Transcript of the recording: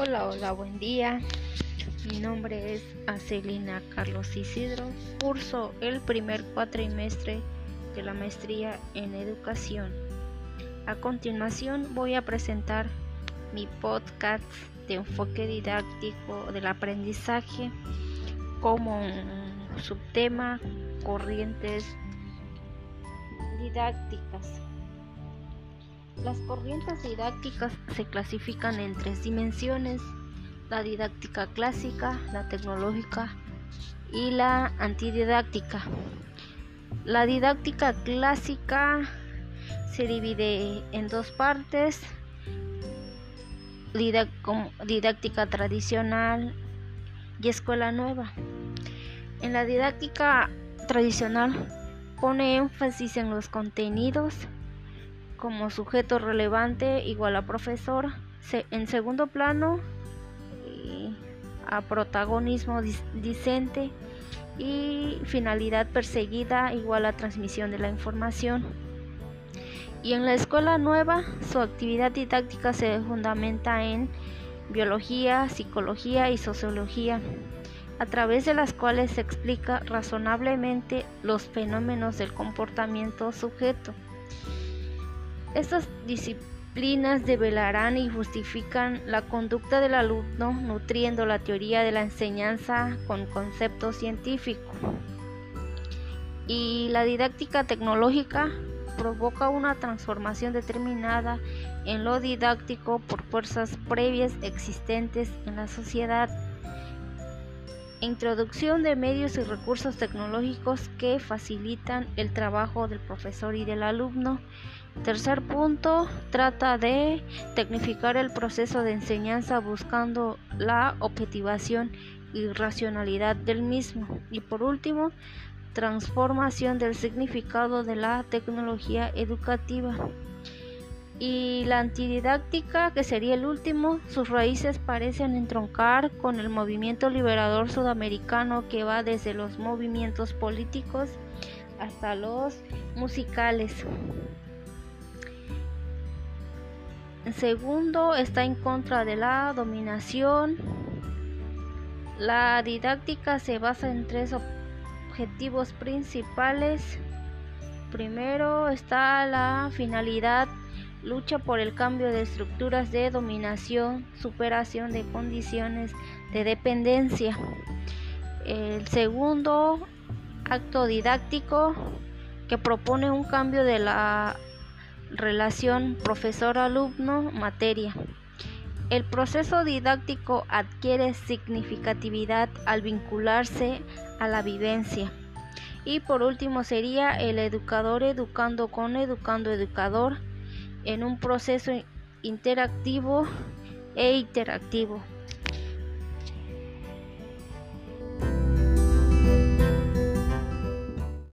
Hola, hola, buen día. Mi nombre es Acelina Carlos Isidro. Curso el primer cuatrimestre de la maestría en educación. A continuación voy a presentar mi podcast de enfoque didáctico del aprendizaje como subtema corrientes didácticas. Las corrientes didácticas se clasifican en tres dimensiones, la didáctica clásica, la tecnológica y la antididáctica. La didáctica clásica se divide en dos partes, didáctica tradicional y escuela nueva. En la didáctica tradicional pone énfasis en los contenidos, como sujeto relevante igual a profesor. En segundo plano, a protagonismo discente y finalidad perseguida igual a transmisión de la información. Y en la escuela nueva, su actividad didáctica se fundamenta en biología, psicología y sociología, a través de las cuales se explica razonablemente los fenómenos del comportamiento sujeto. Estas disciplinas develarán y justifican la conducta del alumno nutriendo la teoría de la enseñanza con concepto científico. Y la didáctica tecnológica provoca una transformación determinada en lo didáctico por fuerzas previas existentes en la sociedad. Introducción de medios y recursos tecnológicos que facilitan el trabajo del profesor y del alumno Tercer punto, trata de tecnificar el proceso de enseñanza buscando la objetivación y racionalidad del mismo. Y por último, transformación del significado de la tecnología educativa. Y la antididáctica, que sería el último, sus raíces parecen entroncar con el movimiento liberador sudamericano que va desde los movimientos políticos hasta los musicales. Segundo, está en contra de la dominación. La didáctica se basa en tres objetivos principales. Primero está la finalidad, lucha por el cambio de estructuras de dominación, superación de condiciones de dependencia. El segundo, acto didáctico, que propone un cambio de la Relación profesor-alumno-materia. El proceso didáctico adquiere significatividad al vincularse a la vivencia. Y por último sería el educador educando con educando educador en un proceso interactivo e interactivo.